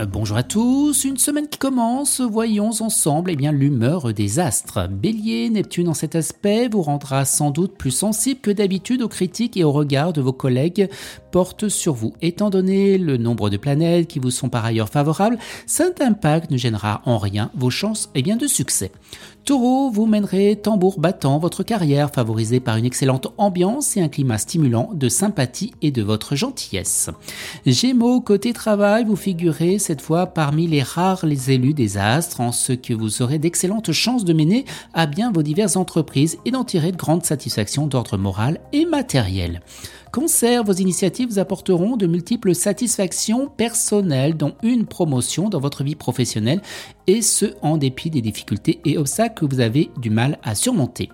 Euh, bonjour à tous, une semaine qui commence, voyons ensemble eh l'humeur des astres. Bélier, Neptune en cet aspect vous rendra sans doute plus sensible que d'habitude aux critiques et aux regards de vos collègues portent sur vous. Étant donné le nombre de planètes qui vous sont par ailleurs favorables, cet impact ne gênera en rien vos chances eh bien, de succès. Taureau, vous mènerez tambour battant votre carrière favorisée par une excellente ambiance et un climat stimulant de sympathie et de votre gentillesse. Gémeaux, côté travail, vous figurez cette fois parmi les rares les élus des astres en ce que vous aurez d'excellentes chances de mener à bien vos diverses entreprises et d'en tirer de grandes satisfactions d'ordre moral et matériel. Cancer, vos initiatives vous apporteront de multiples satisfactions personnelles, dont une promotion dans votre vie professionnelle, et ce en dépit des difficultés et obstacles que vous avez du mal à surmonter.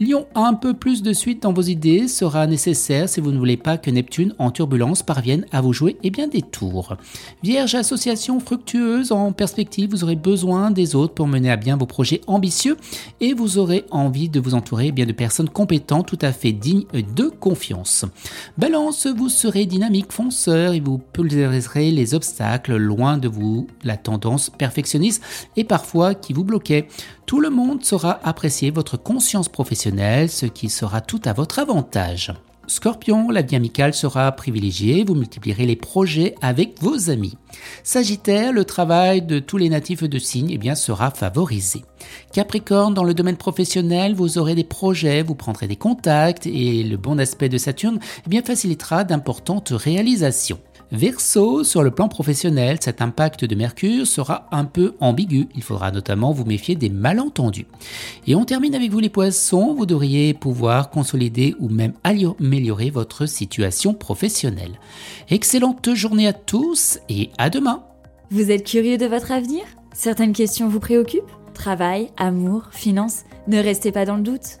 Lion, un peu plus de suite dans vos idées sera nécessaire si vous ne voulez pas que Neptune en turbulence parvienne à vous jouer et bien des tours. Vierge, association fructueuse en perspective, vous aurez besoin des autres pour mener à bien vos projets ambitieux et vous aurez envie de vous entourer bien de personnes compétentes tout à fait dignes de confiance. Balance, vous serez dynamique, fonceur et vous pulvériserez les obstacles loin de vous, la tendance perfectionniste et parfois qui vous bloquait. Tout le monde saura apprécier votre conscience professionnelle, ce qui sera tout à votre avantage. Scorpion, la vie amicale sera privilégiée, vous multiplierez les projets avec vos amis. Sagittaire, le travail de tous les natifs de signe eh bien, sera favorisé. Capricorne, dans le domaine professionnel, vous aurez des projets, vous prendrez des contacts et le bon aspect de Saturne eh bien, facilitera d'importantes réalisations. Verseau, sur le plan professionnel, cet impact de Mercure sera un peu ambigu. Il faudra notamment vous méfier des malentendus. Et on termine avec vous les poissons. Vous devriez pouvoir consolider ou même améliorer votre situation professionnelle. Excellente journée à tous et à demain. Vous êtes curieux de votre avenir? Certaines questions vous préoccupent? Travail, amour, finances? Ne restez pas dans le doute.